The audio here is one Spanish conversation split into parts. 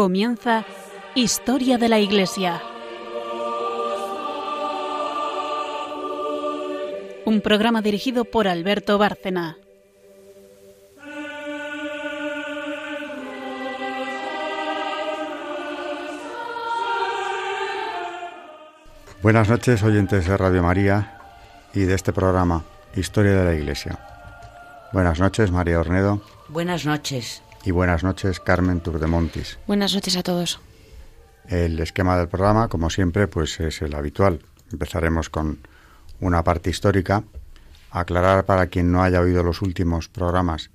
Comienza Historia de la Iglesia. Un programa dirigido por Alberto Bárcena. Buenas noches, oyentes de Radio María y de este programa Historia de la Iglesia. Buenas noches, María Ornedo. Buenas noches. Y buenas noches, Carmen Turdemontis. Buenas noches a todos. El esquema del programa, como siempre, pues es el habitual. Empezaremos con una parte histórica, aclarar para quien no haya oído los últimos programas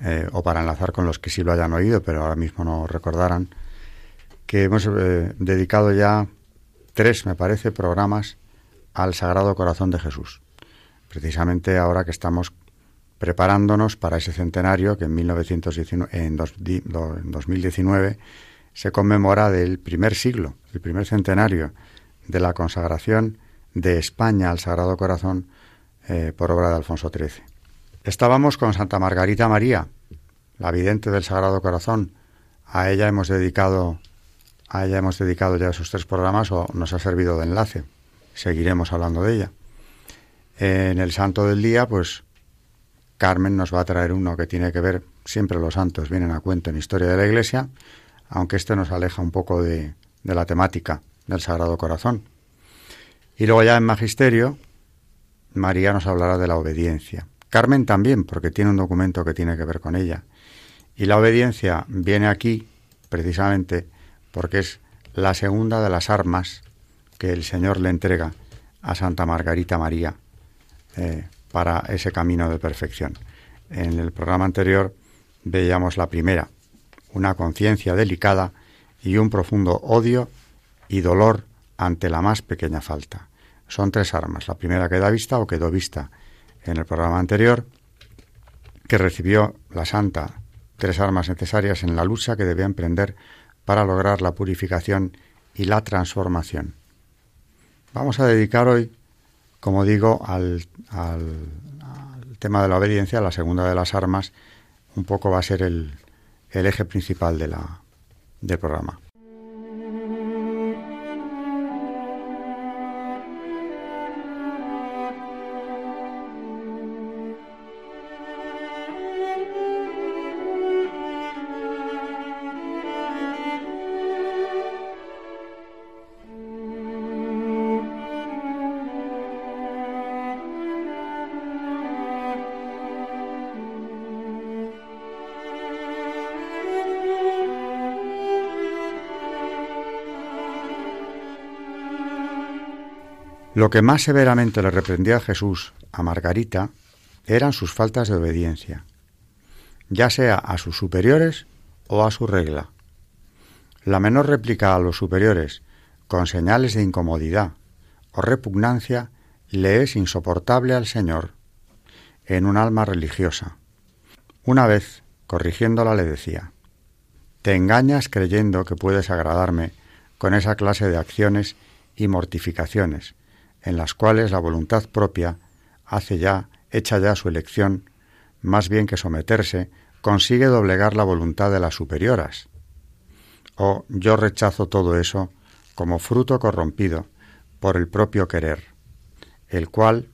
eh, o para enlazar con los que sí lo hayan oído, pero ahora mismo no recordarán, que hemos eh, dedicado ya tres, me parece, programas al Sagrado Corazón de Jesús. Precisamente ahora que estamos preparándonos para ese centenario que en, 1919, en, 2019 se conmemora del primer siglo, el primer centenario de la consagración de España al Sagrado Corazón eh, por obra de Alfonso XIII. Estábamos con Santa Margarita María, la vidente del Sagrado Corazón. A ella hemos dedicado, a ella hemos dedicado ya esos tres programas o nos ha servido de enlace. Seguiremos hablando de ella. En el Santo del Día, pues Carmen nos va a traer uno que tiene que ver, siempre los santos vienen a cuento en historia de la Iglesia, aunque este nos aleja un poco de, la temática del Sagrado Corazón. Y luego ya en Magisterio, María nos hablará de la obediencia. Carmen también, porque tiene un documento que tiene que ver con ella. Y la obediencia viene aquí precisamente porque es la segunda de las armas que el Señor le entrega a Santa Margarita María eh, para ese camino de perfección. En el programa anterior veíamos la primera, una conciencia delicada y un profundo odio y dolor ante la más pequeña falta. Son tres armas. La primera queda vista o quedó vista en el programa anterior, que recibió la santa tres armas necesarias en la lucha que debía emprender para lograr la purificación y la transformación. Vamos a dedicar hoy como digo, al, tema de la obediencia, la segunda de las armas, un poco va a ser el, el eje principal de la, del programa. Lo que más severamente le reprendía a Jesús a Margarita eran sus faltas de obediencia, ya sea a sus superiores o a su regla. La menor réplica a los superiores, con señales de incomodidad o repugnancia, le es insoportable al Señor en un alma religiosa. Una vez, corrigiéndola, le decía, Te engañas creyendo que puedes agradarme con esa clase de acciones y mortificaciones, en las cuales la voluntad propia hace ya, hecha ya su elección, más bien que someterse, consigue doblegar la voluntad de las superioras. O yo rechazo todo eso como fruto corrompido por el propio querer, el cual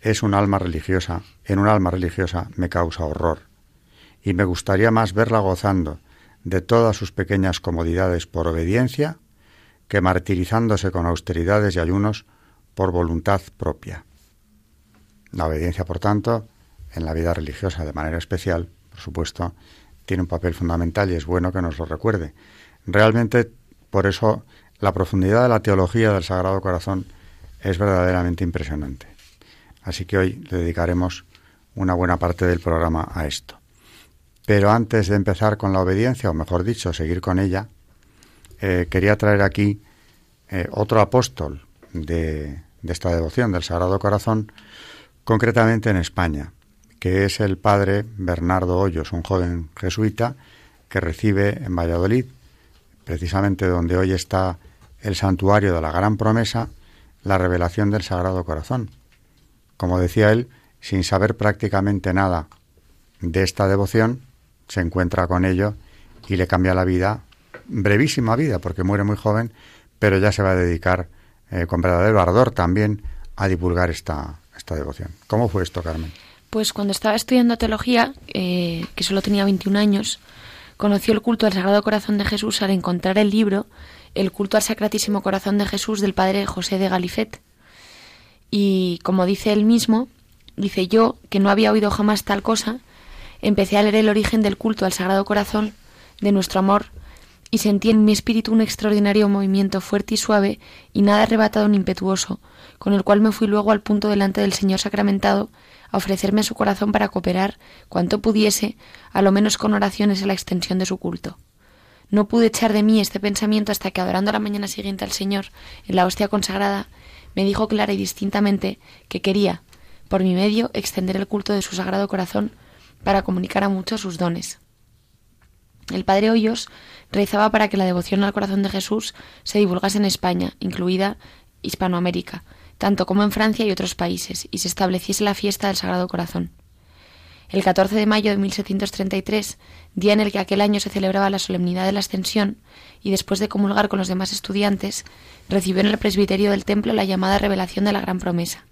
es un alma religiosa, en un alma religiosa me causa horror, y me gustaría más verla gozando de todas sus pequeñas comodidades por obediencia que martirizándose con austeridades y ayunos por voluntad propia. La obediencia, por tanto, en la vida religiosa de manera especial, por supuesto, tiene un papel fundamental y es bueno que nos lo recuerde. Realmente, por eso, la profundidad de la teología del Sagrado Corazón es verdaderamente impresionante. Así que hoy le dedicaremos una buena parte del programa a esto. Pero antes de empezar con la obediencia, o mejor dicho, seguir con ella, eh, quería traer aquí eh, otro apóstol, de, esta devoción del Sagrado Corazón, concretamente en España, que es el padre Bernardo Hoyos, un joven jesuita que recibe en Valladolid, precisamente donde hoy está el santuario de la Gran Promesa, la revelación del Sagrado Corazón. Como decía él, sin saber prácticamente nada de esta devoción, se encuentra con ello y le cambia la vida brevísima vida, porque muere muy joven, pero ya se va a dedicar eh, con verdadero ardor también a divulgar esta, esta devoción. ¿Cómo fue esto, Carmen? Pues cuando estaba estudiando teología, eh, que solo tenía 21 años, conoció el culto al Sagrado Corazón de Jesús al encontrar el libro El culto al Sacratísimo Corazón de Jesús del padre José de Galifet. Y como dice él mismo, dice yo, que no había oído jamás tal cosa, empecé a leer el origen del culto al Sagrado Corazón de nuestro amor y sentí en mi espíritu un extraordinario movimiento fuerte y suave y nada arrebatado ni impetuoso, con el cual me fui luego al punto delante del Señor sacramentado a ofrecerme a su corazón para cooperar, cuanto pudiese, a lo menos con oraciones a la extensión de su culto. No pude echar de mí este pensamiento hasta que, adorando la mañana siguiente al Señor en la hostia consagrada, me dijo clara y distintamente que quería, por mi medio, extender el culto de su sagrado corazón para comunicar a muchos sus dones. El padre Hoyos rezaba para que la devoción al corazón de Jesús se divulgase en España, incluida Hispanoamérica, tanto como en Francia y otros países, y se estableciese la fiesta del Sagrado Corazón. El 14 de mayo de 1733, día en el que aquel año se celebraba la solemnidad de la Ascensión, y después de comulgar con los demás estudiantes, recibió en el presbiterio del templo la llamada revelación de la gran promesa.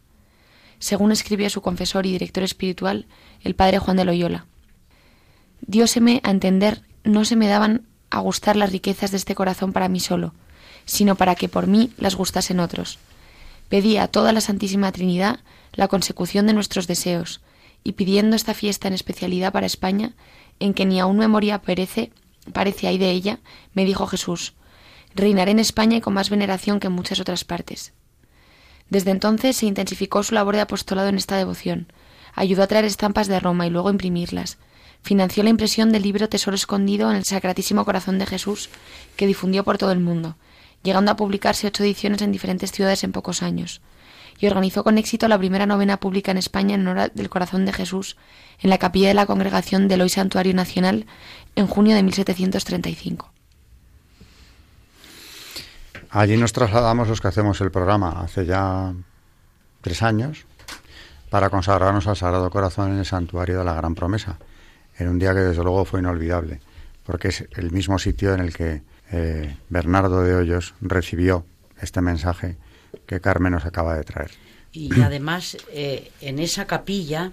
Según escribía su confesor y director espiritual, el padre Juan de Loyola. Dióseme a entender, no se me daban a gustar las riquezas de este corazón para mí solo, sino para que por mí las gustasen otros. Pedía a toda la Santísima Trinidad la consecución de nuestros deseos, y pidiendo esta fiesta en especialidad para España, en que ni aun memoria perece, parece hay de ella, me dijo Jesús, reinaré en España y con más veneración que en muchas otras partes. Desde entonces se intensificó su labor de apostolado en esta devoción, ayudó a traer estampas de Roma y luego imprimirlas, financió la impresión del libro Tesoro escondido en el Sacratísimo Corazón de Jesús, que difundió por todo el mundo, llegando a publicarse ocho ediciones en diferentes ciudades en pocos años, y organizó con éxito la primera novena pública en España en honor del Corazón de Jesús, en la capilla de la Congregación del Hoy Santuario Nacional, en junio de 1735. Allí nos trasladamos los que hacemos el programa hace ya tres años para consagrarnos al Sagrado Corazón en el Santuario de la Gran Promesa, en un día que desde luego fue inolvidable, porque es el mismo sitio en el que eh, Bernardo de Hoyos recibió este mensaje que Carmen nos acaba de traer. Y además, eh, en esa capilla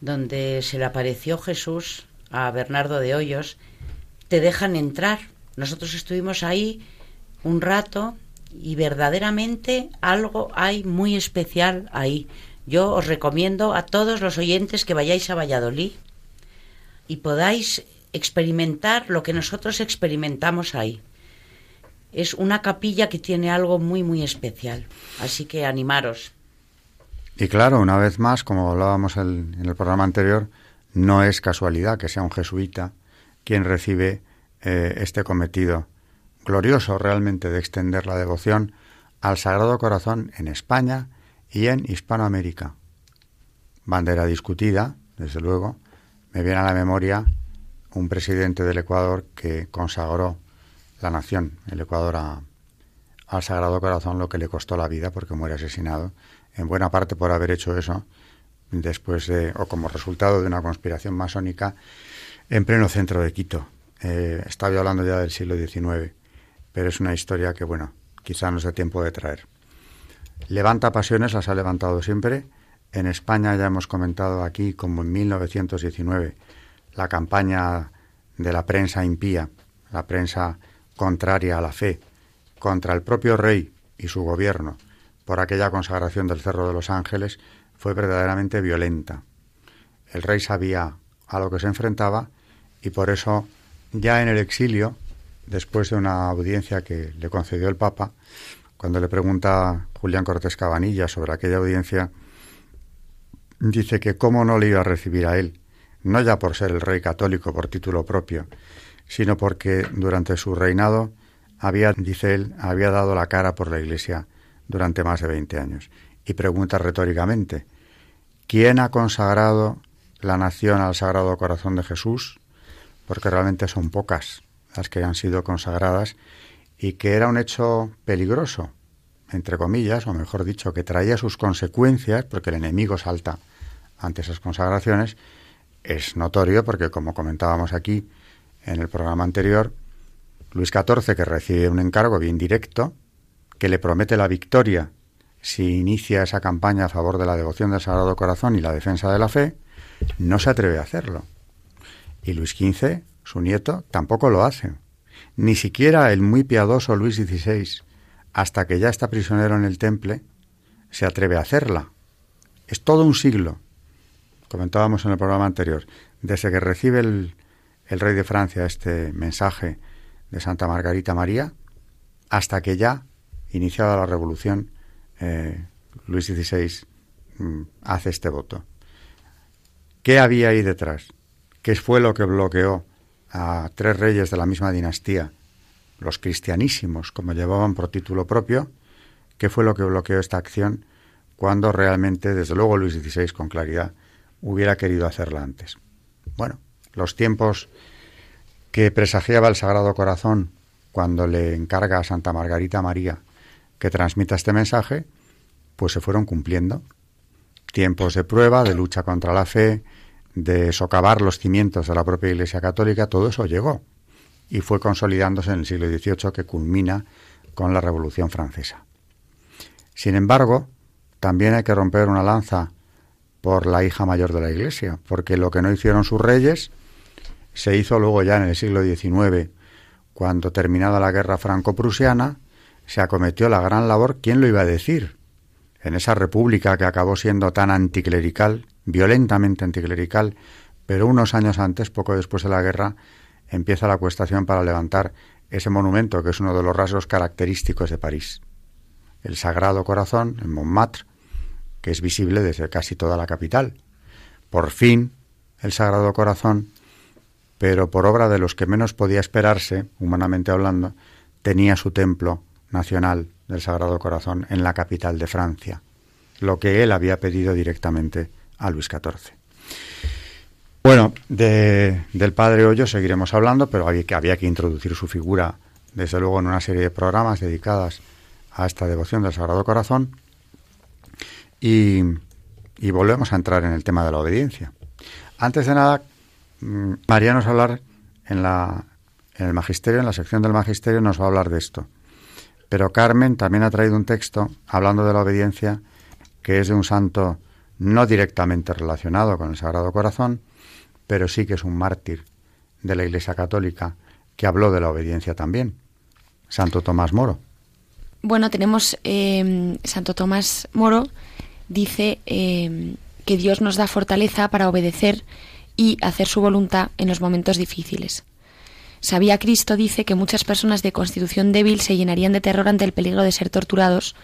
donde se le apareció Jesús a Bernardo de Hoyos, te dejan entrar. Nosotros estuvimos ahí un rato y verdaderamente algo hay muy especial ahí. Yo os recomiendo a todos los oyentes que vayáis a Valladolid y podáis experimentar lo que nosotros experimentamos ahí. Es una capilla que tiene algo muy, muy especial. Así que animaros. Y claro, una vez más, como hablábamos en el programa anterior, no es casualidad que sea un jesuita quien recibe eh, este cometido glorioso realmente de extender la devoción al Sagrado Corazón en España y en Hispanoamérica. Bandera discutida, desde luego, me viene a la memoria un presidente del Ecuador que consagró la nación, el Ecuador, al Sagrado Corazón, lo que le costó la vida porque muere asesinado, en buena parte por haber hecho eso, después de, o como resultado de una conspiración masónica en pleno centro de Quito. Eh, estaba hablando ya del siglo XIX, pero es una historia que, bueno, quizá no sea tiempo de traer. Levanta pasiones, las ha levantado siempre, en España ya hemos comentado aquí, como en 1919, la campaña de la prensa impía, la prensa contraria a la fe, contra el propio rey y su gobierno, por aquella consagración del Cerro de los Ángeles, fue verdaderamente violenta. El rey sabía a lo que se enfrentaba y por eso, ya en el exilio, después de una audiencia que le concedió el Papa, cuando le pregunta Julián Cortés Cabanilla sobre aquella audiencia, dice que cómo no le iba a recibir a él, no ya por ser el rey católico por título propio, sino porque durante su reinado había, dice él, había dado la cara por la Iglesia durante más de 20 años. Y pregunta retóricamente, ¿quién ha consagrado la nación al Sagrado Corazón de Jesús? Porque realmente son pocas las que han sido consagradas y que era un hecho peligroso, entre comillas, o mejor dicho, que traía sus consecuencias, porque el enemigo salta ante esas consagraciones, es notorio porque, como comentábamos aquí en el programa anterior, Luis XIV que recibe un encargo bien directo, que le promete la victoria si inicia esa campaña a favor de la devoción del Sagrado Corazón y la defensa de la fe, no se atreve a hacerlo. Y Luis XV, su nieto, tampoco lo hace. Ni siquiera el muy piadoso Luis XVI, hasta que ya está prisionero en el temple, se atreve a hacerla. Es todo un siglo, comentábamos en el programa anterior, desde que recibe el, el rey de Francia este mensaje de Santa Margarita María, hasta que ya, iniciada la revolución, eh, Luis XVI mm, hace este voto. ¿Qué había ahí detrás? ¿Qué fue lo que bloqueó a tres reyes de la misma dinastía, los cristianísimos, como llevaban por título propio? ¿Qué fue lo que bloqueó esta acción cuando realmente, desde luego Luis XVI con claridad, hubiera querido hacerla antes? Bueno, los tiempos que presagiaba el Sagrado Corazón cuando le encarga a Santa Margarita María que transmita este mensaje, pues se fueron cumpliendo. Tiempos de prueba, de lucha contra la fe, de socavar los cimientos de la propia Iglesia Católica, todo eso llegó y fue consolidándose en el siglo XVIII que culmina con la Revolución Francesa. Sin embargo, también hay que romper una lanza por la hija mayor de la Iglesia, porque lo que no hicieron sus reyes se hizo luego ya en el siglo XIX, cuando terminada la guerra franco-prusiana, se acometió la gran labor, ¿quién lo iba a decir? En esa república que acabó siendo tan anticlerical, violentamente anticlerical, pero unos años antes, poco después de la guerra, empieza la cuestación para levantar ese monumento que es uno de los rasgos característicos de París. El Sagrado Corazón, en Montmartre, que es visible desde casi toda la capital. Por fin, el Sagrado Corazón, pero por obra de los que menos podía esperarse, humanamente hablando, tenía su templo nacional del Sagrado Corazón en la capital de Francia, lo que él había pedido directamente a Luis XIV. Bueno, del padre Hoyo seguiremos hablando, pero había que, que introducir su figura, desde luego, en una serie de programas dedicadas a esta devoción del Sagrado Corazón. Y, y volvemos a entrar en el tema de la obediencia. Antes de nada, mm, María nos va a hablar en, la, en el Magisterio, en la sección del Magisterio, nos va a hablar de esto. Pero Carmen también ha traído un texto hablando de la obediencia que es de un santo no directamente relacionado con el Sagrado Corazón, pero sí que es un mártir de la Iglesia Católica que habló de la obediencia también, Santo Tomás Moro. Bueno, tenemos eh, Santo Tomás Moro, dice eh, que Dios nos da fortaleza para obedecer y hacer su voluntad en los momentos difíciles. Sabía Cristo, dice, que muchas personas de constitución débil se llenarían de terror ante el peligro de ser torturados,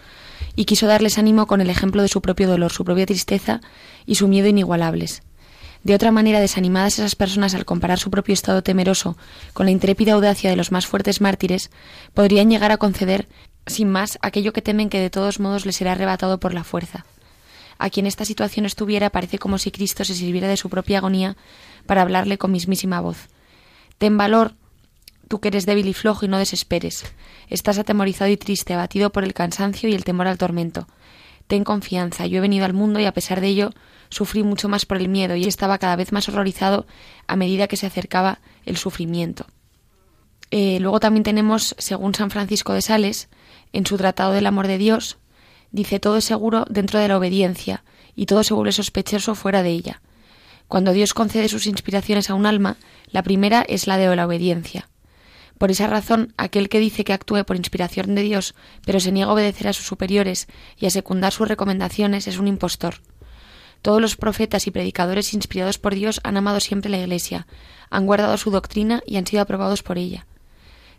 y quiso darles ánimo con el ejemplo de su propio dolor, su propia tristeza y su miedo inigualables. De otra manera, desanimadas esas personas al comparar su propio estado temeroso con la intrépida audacia de los más fuertes mártires, podrían llegar a conceder, sin más, aquello que temen que de todos modos les será arrebatado por la fuerza. A quien esta situación estuviera parece como si Cristo se sirviera de su propia agonía para hablarle con mismísima voz. Ten valor, tú que eres débil y flojo y no desesperes. Estás atemorizado y triste, abatido por el cansancio y el temor al tormento. Ten confianza, yo he venido al mundo y a pesar de ello sufrí mucho más por el miedo y estaba cada vez más horrorizado a medida que se acercaba el sufrimiento. Eh, luego también tenemos, según San Francisco de Sales, en su Tratado del Amor de Dios, dice todo es seguro dentro de la obediencia y todo se vuelve sospechoso fuera de ella. Cuando Dios concede sus inspiraciones a un alma, la primera es la de la obediencia. Por esa razón, aquel que dice que actúe por inspiración de Dios, pero se niega a obedecer a sus superiores y a secundar sus recomendaciones, es un impostor. Todos los profetas y predicadores inspirados por Dios han amado siempre la Iglesia, han guardado su doctrina y han sido aprobados por ella.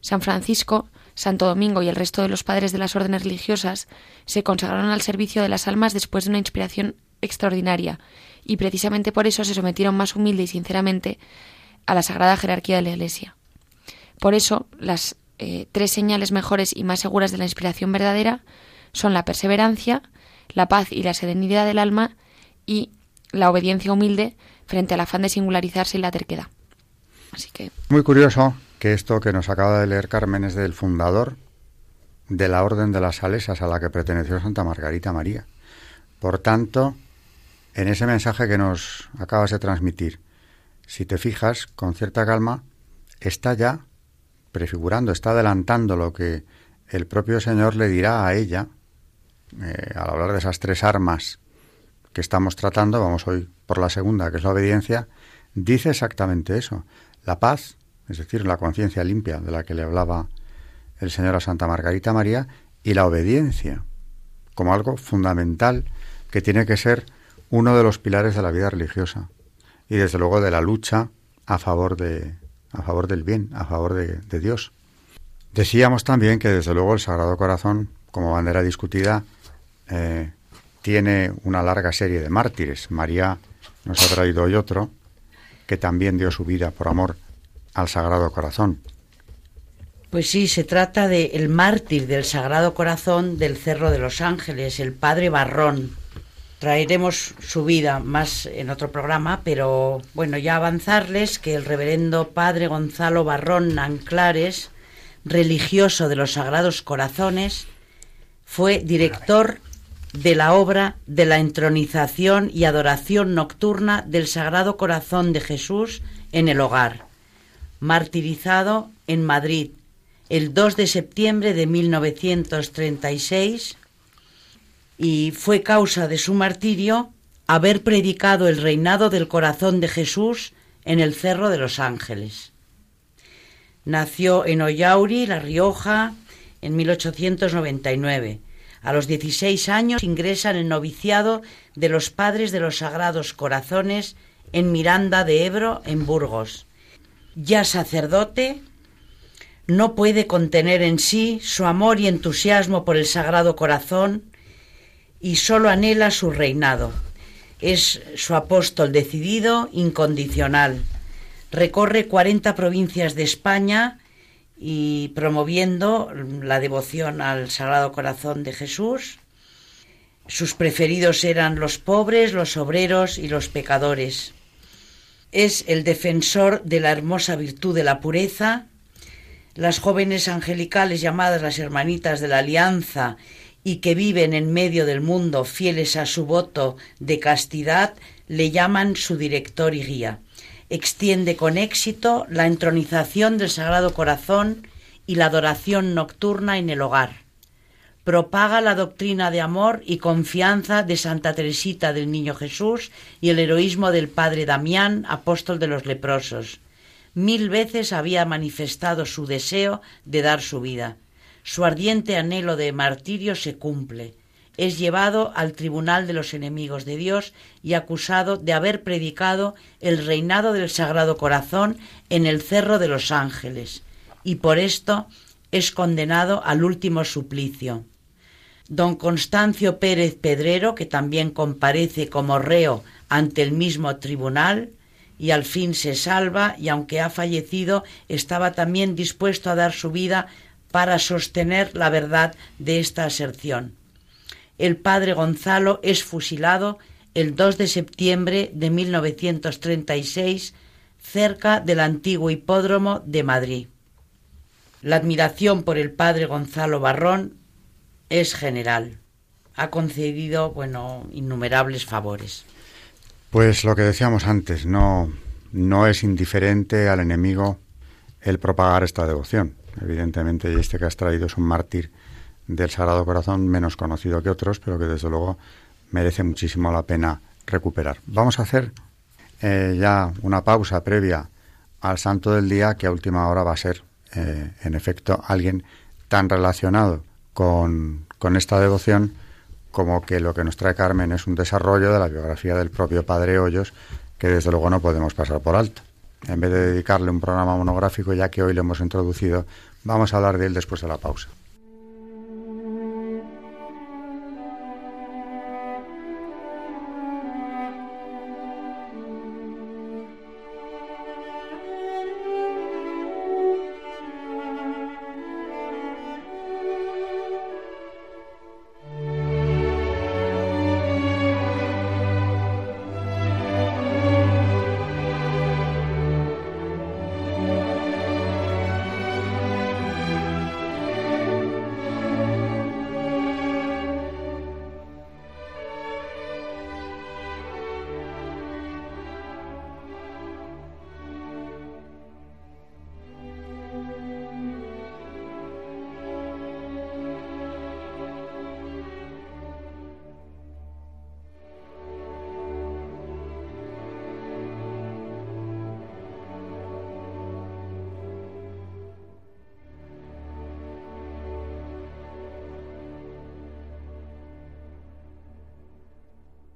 San Francisco, Santo Domingo y el resto de los padres de las órdenes religiosas se consagraron al servicio de las almas después de una inspiración extraordinaria, y precisamente por eso se sometieron más humilde y sinceramente a la sagrada jerarquía de la Iglesia. Por eso, las eh, tres señales mejores y más seguras de la inspiración verdadera son la perseverancia, la paz y la serenidad del alma y la obediencia humilde frente al afán de singularizarse y la terquedad. Así que. Muy curioso que esto que nos acaba de leer Carmen es del fundador de la Orden de las Salesas a la que perteneció Santa Margarita María. Por tanto, en ese mensaje que nos acabas de transmitir, si te fijas con cierta calma, está ya prefigurando, está adelantando lo que el propio Señor le dirá a ella eh, al hablar de esas tres armas que estamos tratando, vamos hoy por la segunda, que es la obediencia, dice exactamente eso. La paz, es decir, la conciencia limpia de la que le hablaba el Señor a Santa Margarita María, y la obediencia, como algo fundamental que tiene que ser uno de los pilares de la vida religiosa y desde luego de la lucha a favor de a favor del bien, a favor de, de Dios. Decíamos también que desde luego el Sagrado Corazón, como bandera discutida, eh, tiene una larga serie de mártires. María nos ha traído hoy otro, que también dio su vida por amor al Sagrado Corazón. Pues sí, se trata de el mártir del Sagrado Corazón del Cerro de los Ángeles, el Padre Barrón. Traeremos su vida más en otro programa, pero bueno, ya avanzarles que el reverendo Padre Gonzalo Barrón Anclares, religioso de los Sagrados Corazones, fue director de la obra de la entronización y adoración nocturna del Sagrado Corazón de Jesús en el hogar, martirizado en Madrid el 2 de septiembre de 1936 y fue causa de su martirio haber predicado el reinado del corazón de Jesús en el Cerro de los Ángeles. Nació en Ollauri, La Rioja, en 1899 a los 16 años ingresa en el noviciado de los Padres de los Sagrados Corazones en Miranda de Ebro, en Burgos. Ya sacerdote, no puede contener en sí su amor y entusiasmo por el Sagrado Corazón y sólo anhela su reinado. Es su apóstol decidido, incondicional. Recorre 40 provincias de España y promoviendo la devoción al Sagrado Corazón de Jesús. Sus preferidos eran los pobres, los obreros y los pecadores. Es el defensor de la hermosa virtud de la pureza. Las jóvenes angelicales llamadas las hermanitas de la alianza y que viven en medio del mundo fieles a su voto de castidad le llaman su director y guía extiende con éxito la entronización del Sagrado Corazón y la adoración nocturna en el hogar. Propaga la doctrina de amor y confianza de Santa Teresita del Niño Jesús y el heroísmo del Padre Damián, apóstol de los leprosos. Mil veces había manifestado su deseo de dar su vida. Su ardiente anhelo de martirio se cumple es llevado al tribunal de los enemigos de Dios y acusado de haber predicado el reinado del Sagrado Corazón en el Cerro de los Ángeles, y por esto es condenado al último suplicio. Don Constancio Pérez Pedrero, que también comparece como reo ante el mismo tribunal, y al fin se salva, y aunque ha fallecido, estaba también dispuesto a dar su vida para sostener la verdad de esta aserción el padre Gonzalo es fusilado el 2 de septiembre de 1936 cerca del antiguo hipódromo de Madrid. La admiración por el padre Gonzalo Barrón es general. Ha concedido, bueno, innumerables favores. Pues lo que decíamos antes, no, no es indiferente al enemigo el propagar esta devoción. Evidentemente, este que has traído es un mártir del Sagrado Corazón menos conocido que otros, pero que desde luego merece muchísimo la pena recuperar. Vamos a hacer eh, ya una pausa previa al Santo del Día, que a última hora va a ser, eh, en efecto, alguien tan relacionado con, con esta devoción como que lo que nos trae Carmen es un desarrollo de la biografía del propio Padre Hoyos, que desde luego no podemos pasar por alto. En vez de dedicarle un programa monográfico, ya que hoy lo hemos introducido, vamos a hablar de él después de la pausa.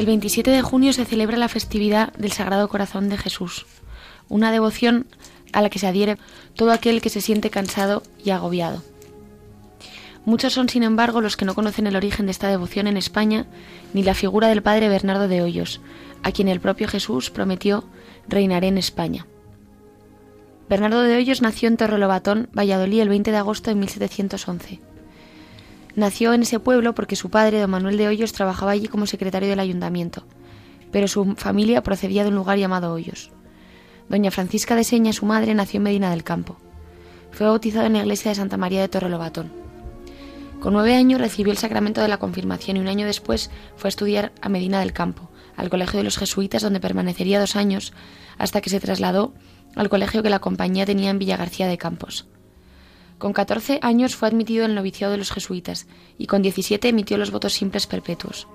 El 27 de junio se celebra la festividad del Sagrado Corazón de Jesús, una devoción a la que se adhiere todo aquel que se siente cansado y agobiado. Muchos son, sin embargo, los que no conocen el origen de esta devoción en España ni la figura del padre Bernardo de Hoyos, a quien el propio Jesús prometió reinaré en España. Bernardo de Hoyos nació en Torrelobatón, Valladolid, el 20 de agosto de 1711. Nació en ese pueblo porque su padre, don Manuel de Hoyos, trabajaba allí como secretario del ayuntamiento, pero su familia procedía de un lugar llamado Hoyos. Doña Francisca de Seña, su madre, nació en Medina del Campo. Fue bautizado en la iglesia de Santa María de Torrelobatón. Con nueve años recibió el sacramento de la confirmación y un año después fue a estudiar a Medina del Campo, al colegio de los jesuitas, donde permanecería dos años hasta que se trasladó al colegio que la compañía tenía en Villa García de Campos. Con 14 años fue admitido en el noviciado de los jesuitas y con 17 emitió los votos simples perpetuos.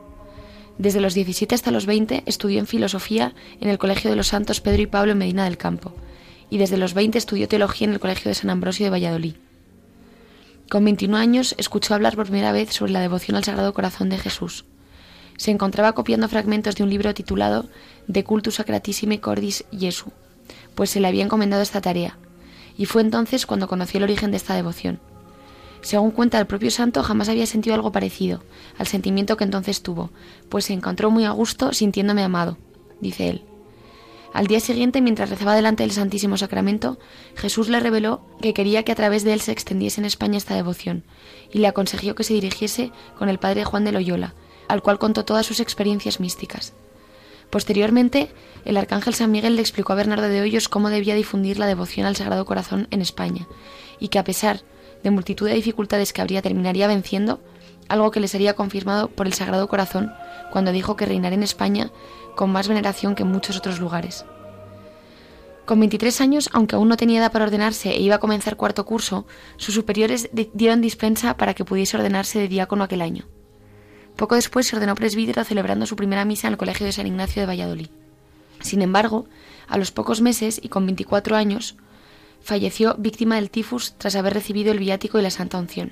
Desde los 17 hasta los 20 estudió en filosofía en el Colegio de los Santos Pedro y Pablo en Medina del Campo y desde los 20 estudió teología en el Colegio de San Ambrosio de Valladolid. Con 21 años escuchó hablar por primera vez sobre la devoción al Sagrado Corazón de Jesús. Se encontraba copiando fragmentos de un libro titulado De Cultus Sacratissime Cordis Jesu, pues se le había encomendado esta tarea, y fue entonces cuando conoció el origen de esta devoción. Según cuenta el propio santo, jamás había sentido algo parecido al sentimiento que entonces tuvo, pues se encontró muy a gusto sintiéndome amado, dice él. Al día siguiente, mientras rezaba delante del Santísimo Sacramento, Jesús le reveló que quería que a través de él se extendiese en España esta devoción, y le aconsejó que se dirigiese con el padre Juan de Loyola, al cual contó todas sus experiencias místicas. Posteriormente, el arcángel San Miguel le explicó a Bernardo de Hoyos cómo debía difundir la devoción al Sagrado Corazón en España, y que a pesar de multitud de dificultades que habría terminaría venciendo, algo que le sería confirmado por el Sagrado Corazón cuando dijo que reinaría en España con más veneración que en muchos otros lugares. Con 23 años, aunque aún no tenía edad para ordenarse e iba a comenzar cuarto curso, sus superiores dieron dispensa para que pudiese ordenarse de diácono aquel año. Poco después se ordenó presbítero celebrando su primera misa en el Colegio de San Ignacio de Valladolid. Sin embargo, a los pocos meses y con 24 años, falleció víctima del tifus tras haber recibido el viático y la santa unción.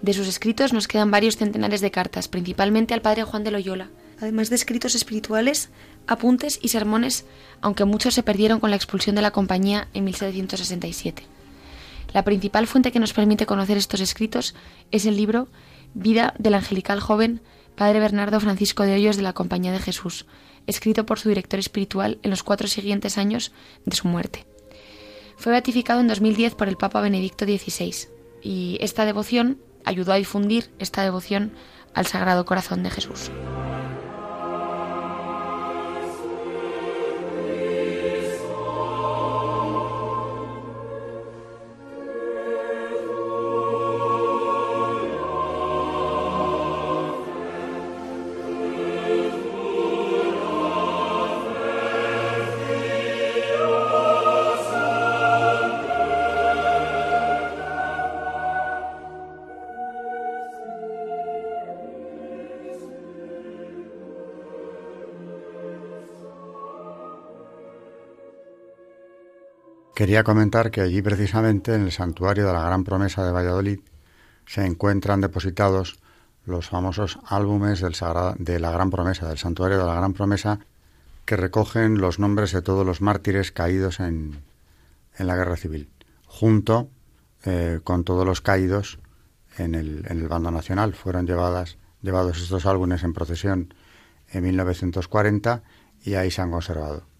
De sus escritos nos quedan varios centenares de cartas, principalmente al padre Juan de Loyola, además de escritos espirituales, apuntes y sermones, aunque muchos se perdieron con la expulsión de la compañía en 1767. La principal fuente que nos permite conocer estos escritos es el libro Vida del angelical joven Padre Bernardo Francisco de Hoyos de la Compañía de Jesús, escrito por su director espiritual en los cuatro siguientes años de su muerte. Fue beatificado en 2010 por el Papa Benedicto XVI y esta devoción ayudó a difundir esta devoción al Sagrado Corazón de Jesús. Quería comentar que allí precisamente en el santuario de la Gran Promesa de Valladolid se encuentran depositados los famosos álbumes del de la Gran Promesa, del santuario de la Gran Promesa, que recogen los nombres de todos los mártires caídos en, la guerra civil, junto eh, con todos los caídos en el, en el bando nacional. Fueron llevados estos álbumes en procesión en 1940 y ahí se han conservado.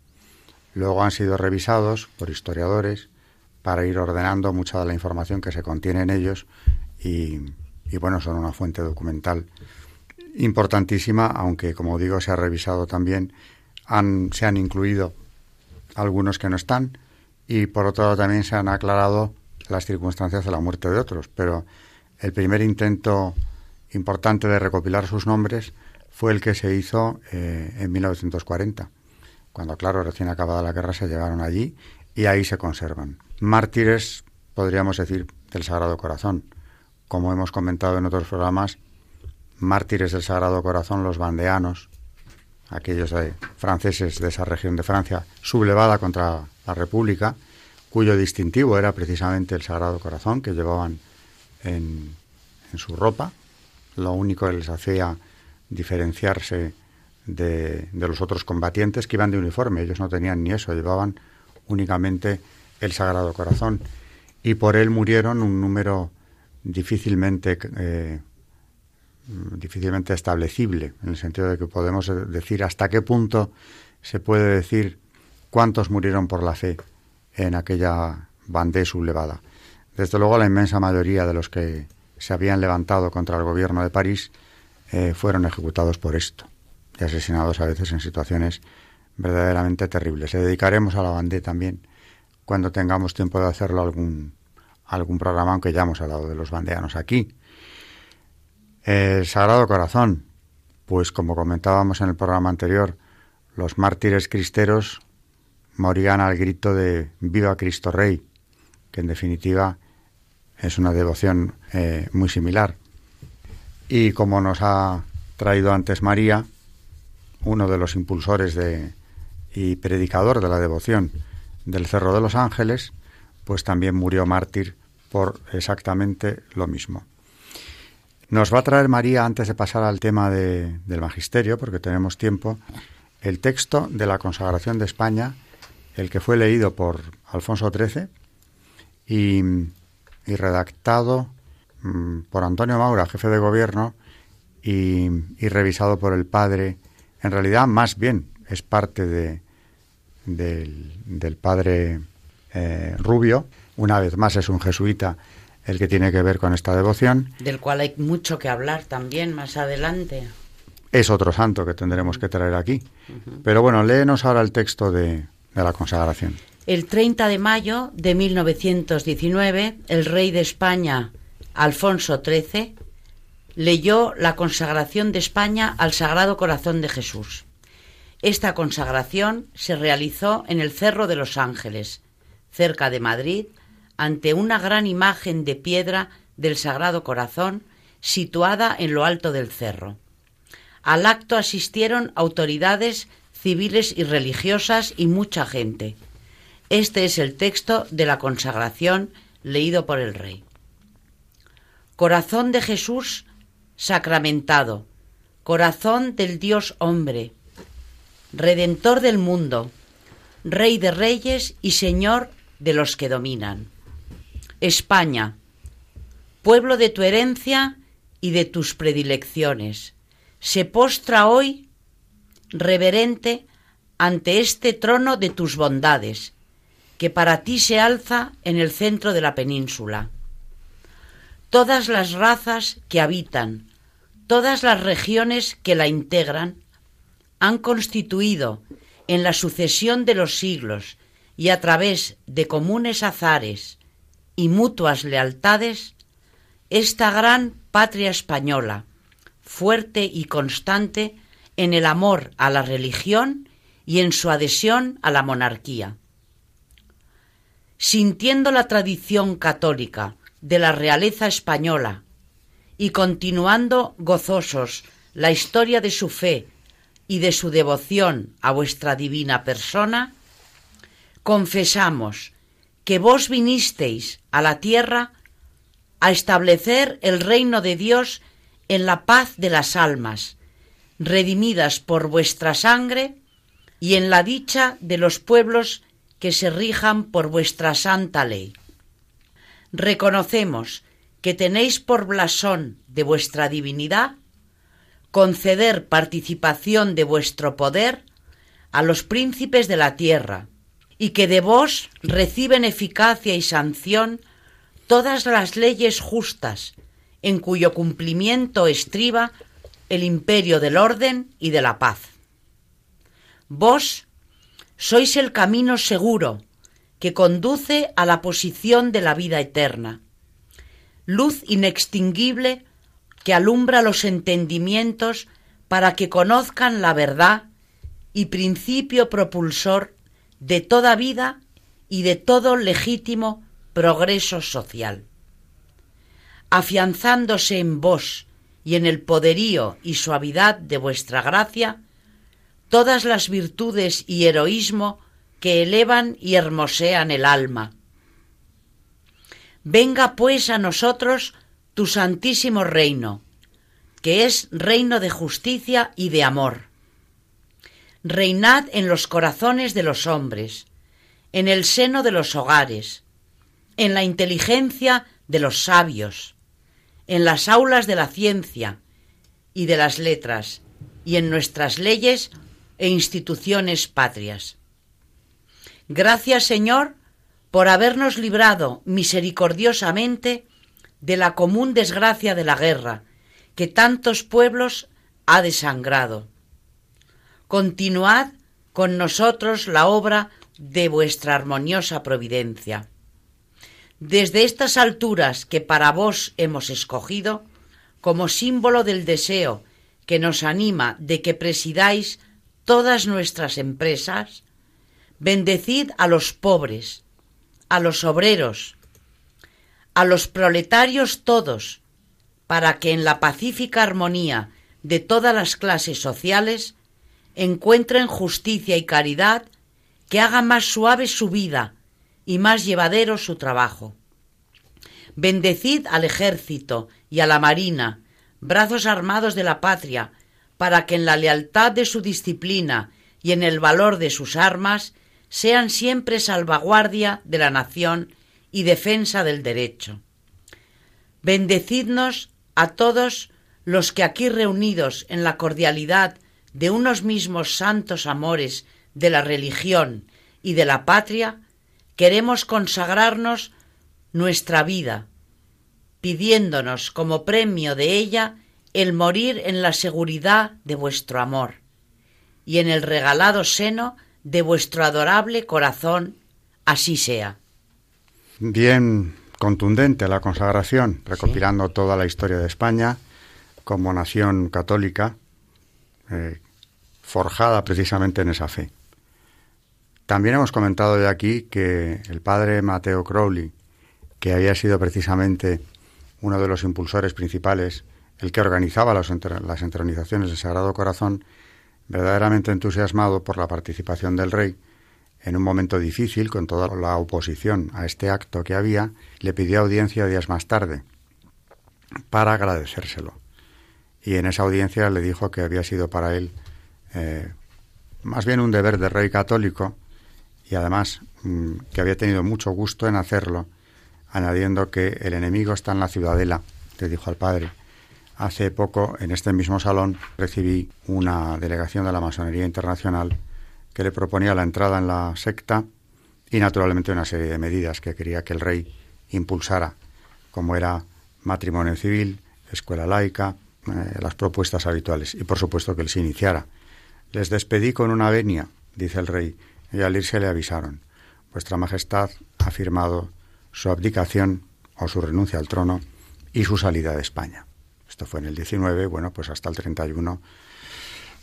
Luego han sido revisados por historiadores para ir ordenando mucha de la información que se contiene en ellos y, bueno, son una fuente documental importantísima, aunque como digo se ha revisado también, han, se han incluido algunos que no están y por otro lado también se han aclarado las circunstancias de la muerte de otros, pero el primer intento importante de recopilar sus nombres fue el que se hizo eh, en 1940, cuando, claro, recién acabada la guerra se llevaron allí y ahí se conservan. Mártires, podríamos decir, del Sagrado Corazón. Como hemos comentado en otros programas, mártires del Sagrado Corazón, los bandeanos, aquellos franceses de esa región de Francia, sublevada contra la República, cuyo distintivo era precisamente el Sagrado Corazón que llevaban en, en su ropa. Lo único que les hacía diferenciarse de, los otros combatientes que iban de uniforme. Ellos no tenían ni eso, llevaban únicamente el Sagrado Corazón. Y por él murieron un número difícilmente, eh, difícilmente establecible, en el sentido de que podemos decir hasta qué punto se puede decir cuántos murieron por la fe en aquella bandera sublevada. Desde luego la inmensa mayoría de los que se habían levantado contra el gobierno de París eh, fueron ejecutados por esto asesinados a veces en situaciones verdaderamente terribles. Le dedicaremos a la bandera también cuando tengamos tiempo de hacerlo algún, algún programa, aunque ya hemos hablado de los bandeanos aquí. El Sagrado Corazón, pues como comentábamos en el programa anterior, los mártires cristeros morían al grito de Viva Cristo Rey, que en definitiva es una devoción eh, muy similar. Y como nos ha traído antes María, uno de los impulsores de, y predicador de la devoción del Cerro de los Ángeles, pues también murió mártir por exactamente lo mismo. Nos va a traer María, antes de pasar al tema de, del magisterio, porque tenemos tiempo, el texto de la consagración de España, el que fue leído por Alfonso XIII y y redactado mm, por Antonio Maura, jefe de gobierno, y, revisado por el padre. En realidad, más bien, es parte de, del, padre eh, Rubio. Una vez más, es un jesuita el que tiene que ver con esta devoción. Del cual hay mucho que hablar también más adelante. Es otro santo que tendremos que traer aquí. Pero bueno, léenos ahora el texto de, de la consagración. El 30 de mayo de 1919, el rey de España, Alfonso XIII, leyó la consagración de España al Sagrado Corazón de Jesús. Esta consagración se realizó en el Cerro de los Ángeles, cerca de Madrid, ante una gran imagen de piedra del Sagrado Corazón situada en lo alto del cerro. Al acto asistieron autoridades civiles y religiosas y mucha gente. Este es el texto de la consagración leído por el rey. Corazón de Jesús sacramentado, corazón del Dios hombre, redentor del mundo, rey de reyes y señor de los que dominan. España, pueblo de tu herencia y de tus predilecciones, se postra hoy reverente ante este trono de tus bondades que para ti se alza en el centro de la península. Todas las razas que habitan, todas las regiones que la integran, han constituido en la sucesión de los siglos y a través de comunes azares y mutuas lealtades, esta gran patria española, fuerte y constante en el amor a la religión y en su adhesión a la monarquía. Sintiendo la tradición católica de la realeza española y continuando gozosos la historia de su fe y de su devoción a vuestra divina persona, confesamos que vos vinisteis a la tierra a establecer el reino de Dios en la paz de las almas, redimidas por vuestra sangre, y en la dicha de los pueblos que se rijan por vuestra santa ley. Reconocemos que tenéis por blasón de vuestra divinidad conceder participación de vuestro poder a los príncipes de la tierra, y que de vos reciben eficacia y sanción todas las leyes justas, en cuyo cumplimiento estriba el imperio del orden y de la paz. Vos sois el camino seguro que conduce a la posición de la vida eterna. Luz inextinguible que alumbra los entendimientos para que conozcan la verdad y principio propulsor de toda vida y de todo legítimo progreso social. Afianzándose en vos y en el poderío y suavidad de vuestra gracia, todas las virtudes y heroísmo que elevan y hermosean el alma. Venga pues a nosotros tu santísimo reino, que es reino de justicia y de amor. Reinad en los corazones de los hombres, en el seno de los hogares, en la inteligencia de los sabios, en las aulas de la ciencia y de las letras, y en nuestras leyes e instituciones patrias. Gracias, Señor, por habernos librado misericordiosamente de la común desgracia de la guerra, que tantos pueblos ha desangrado. Continuad con nosotros la obra de vuestra armoniosa providencia. Desde estas alturas que para vos hemos escogido, como símbolo del deseo que nos anima de que presidáis todas nuestras empresas, bendecid a los pobres, a los obreros, a los proletarios todos, para que en la pacífica armonía de todas las clases sociales encuentren justicia y caridad que haga más suave su vida y más llevadero su trabajo. Bendecid al ejército y a la marina, brazos armados de la patria, para que en la lealtad de su disciplina y en el valor de sus armas sean siempre salvaguardia de la nación y defensa del derecho. Bendecidnos a todos los que aquí reunidos en la cordialidad de unos mismos santos amores de la religión y de la patria, queremos consagrarnos nuestra vida, pidiéndonos como premio de ella el morir en la seguridad de vuestro amor y en el regalado seno de vuestro adorable corazón, así sea. Bien contundente la consagración, recopilando toda la historia de España como nación católica, eh, forjada precisamente en esa fe. También hemos comentado de aquí que el padre Mateo Crowley, que había sido precisamente uno de los impulsores principales el que organizaba las, las entronizaciones del Sagrado Corazón, verdaderamente entusiasmado por la participación del rey, en un momento difícil, con toda la oposición a este acto que había, le pidió audiencia días más tarde para agradecérselo. Y en esa audiencia le dijo que había sido para él eh, más bien un deber de rey católico y además mm, que había tenido mucho gusto en hacerlo, añadiendo que el enemigo está en la ciudadela, le dijo al padre, Hace poco, en este mismo salón, recibí una delegación de la Masonería Internacional que le proponía la entrada en la secta y, naturalmente, una serie de medidas que quería que el rey impulsara, como era matrimonio civil, escuela laica, eh, las propuestas habituales, y, por supuesto, que él se iniciara. Les despedí con una venia, dice el rey, y al irse le avisaron. Vuestra Majestad ha firmado su abdicación o su renuncia al trono y su salida de España. Esto fue en el 19, bueno, pues hasta el 31,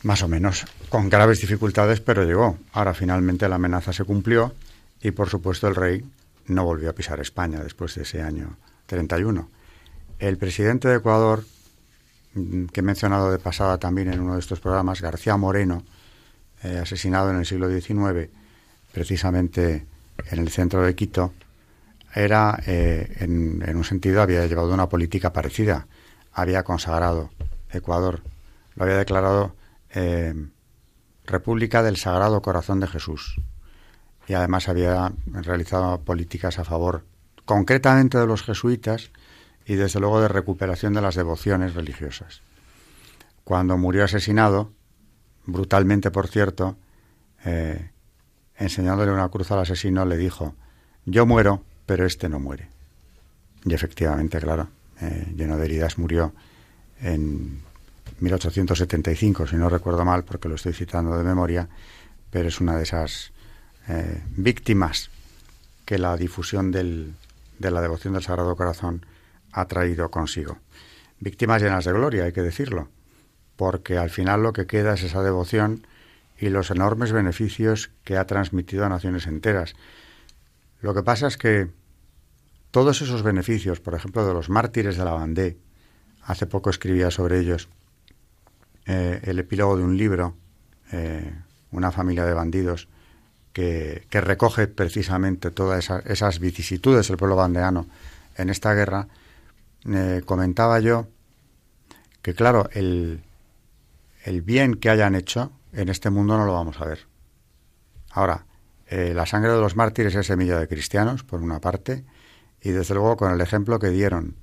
más o menos, con graves dificultades, pero llegó. Ahora finalmente la amenaza se cumplió y, por supuesto, el rey no volvió a pisar España después de ese año 31. El presidente de Ecuador, mm, que he mencionado de pasada también en uno de estos programas, García Moreno, eh, asesinado en el siglo XIX, precisamente en el centro de Quito, era, eh, en, en, un sentido, había llevado una política parecida había consagrado Ecuador, lo había declarado eh, República del Sagrado Corazón de Jesús. Y además había realizado políticas a favor concretamente de los jesuitas y desde luego de recuperación de las devociones religiosas. Cuando murió asesinado, brutalmente por cierto, eh, enseñándole una cruz al asesino, le dijo, yo muero, pero este no muere. Y efectivamente, claro, eh, lleno de heridas, murió en 1875, si no recuerdo mal, porque lo estoy citando de memoria, pero es una de esas eh, víctimas que la difusión de la devoción del Sagrado Corazón ha traído consigo. víctimas llenas de gloria, hay que decirlo, porque al final lo que queda es esa devoción y los enormes beneficios que ha transmitido a naciones enteras. Lo que pasa es que todos esos beneficios, por ejemplo, de los mártires de la Bandé, hace poco escribía sobre ellos eh, el epílogo de un libro, eh, Una familia de bandidos, que, recoge precisamente todas esas vicisitudes del pueblo bandeano en esta guerra, eh, comentaba yo que, claro, el, bien que hayan hecho en este mundo no lo vamos a ver. Ahora, la sangre de los mártires es semilla de cristianos, por una parte, y desde luego con el ejemplo que dieron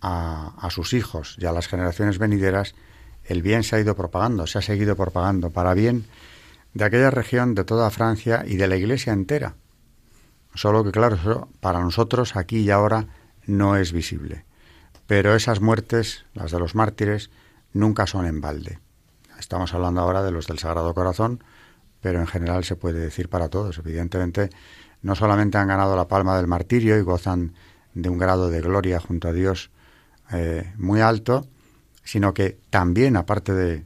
a, sus hijos y a las generaciones venideras, el bien se ha ido propagando, se ha seguido propagando para bien de aquella región, de toda Francia y de la Iglesia entera. Solo que, claro, para nosotros aquí y ahora no es visible. Pero esas muertes, las de los mártires, nunca son en balde. Estamos hablando ahora de los del Sagrado Corazón, pero en general se puede decir para todos. Evidentemente, no solamente han ganado la palma del martirio y gozan de un grado de gloria junto a Dios eh, muy alto, sino que también, aparte de,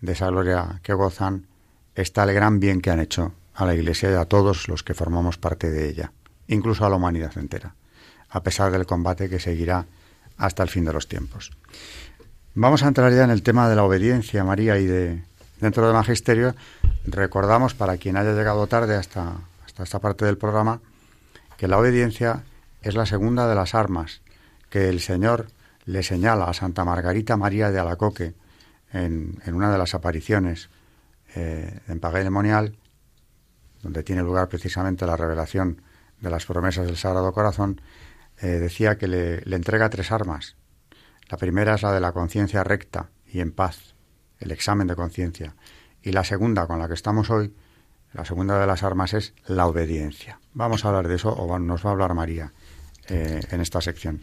de esa gloria que gozan, está el gran bien que han hecho a la Iglesia y a todos los que formamos parte de ella, incluso a la humanidad entera, a pesar del combate que seguirá hasta el fin de los tiempos. Vamos a entrar ya en el tema de la obediencia, María, y de dentro del magisterio recordamos para quien haya llegado tarde hasta, hasta esta parte del programa que la obediencia es la segunda de las armas que el Señor le señala a Santa Margarita María de Alacoque en, en una de las apariciones eh, en Paga Demonial, donde tiene lugar precisamente la revelación de las promesas del Sagrado Corazón, eh, decía que le entrega tres armas. La primera es la de la conciencia recta y en paz, el examen de conciencia. Y la segunda, con la que estamos hoy, la segunda de las armas es la obediencia. Vamos a hablar de eso, o nos va a hablar María eh, en esta sección.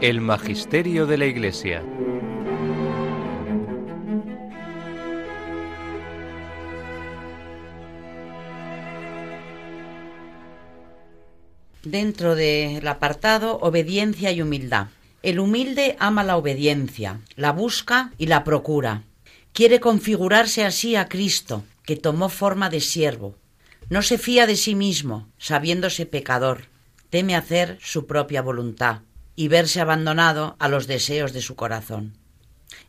El Magisterio de la Iglesia. Dentro del apartado obediencia y humildad. El humilde ama la obediencia, la busca y la procura. Quiere configurarse así a Cristo, que tomó forma de siervo. No se fía de sí mismo, sabiéndose pecador. Teme hacer su propia voluntad y verse abandonado a los deseos de su corazón.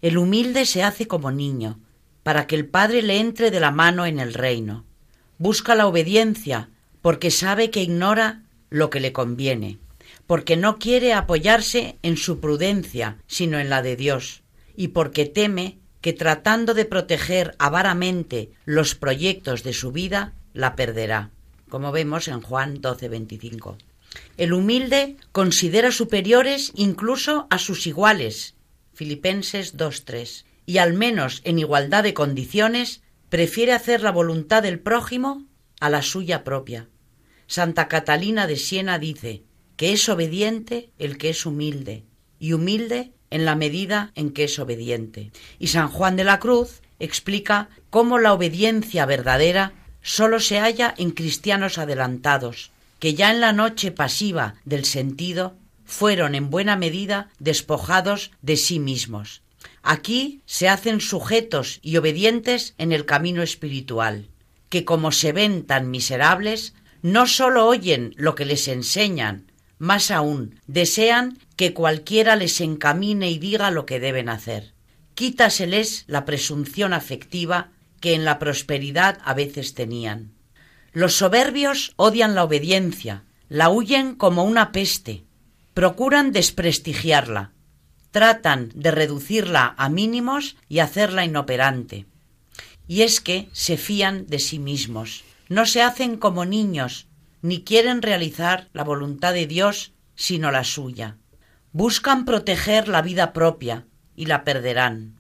El humilde se hace como niño, para que el Padre le entre de la mano en el reino. Busca la obediencia, porque sabe que ignora lo que le conviene, porque no quiere apoyarse en su prudencia, sino en la de Dios, y porque teme que tratando de proteger avaramente los proyectos de su vida, la perderá, como vemos en Juan 12:25. El humilde considera superiores incluso a sus iguales, Filipenses 2:3, y al menos en igualdad de condiciones prefiere hacer la voluntad del prójimo a la suya propia. Santa Catalina de Siena dice que es obediente el que es humilde, y humilde en la medida en que es obediente. Y San Juan de la Cruz explica cómo la obediencia verdadera sólo se halla en cristianos adelantados, que ya en la noche pasiva del sentido fueron en buena medida despojados de sí mismos. Aquí se hacen sujetos y obedientes en el camino espiritual, que como se ven tan miserables, no sólo oyen lo que les enseñan, más aún, desean que cualquiera les encamine y diga lo que deben hacer. Quítaseles la presunción afectiva que en la prosperidad a veces tenían. Los soberbios odian la obediencia, la huyen como una peste, procuran desprestigiarla, tratan de reducirla a mínimos y hacerla inoperante. Y es que se fían de sí mismos, no se hacen como niños, ni quieren realizar la voluntad de Dios, sino la suya. Buscan proteger la vida propia y la perderán.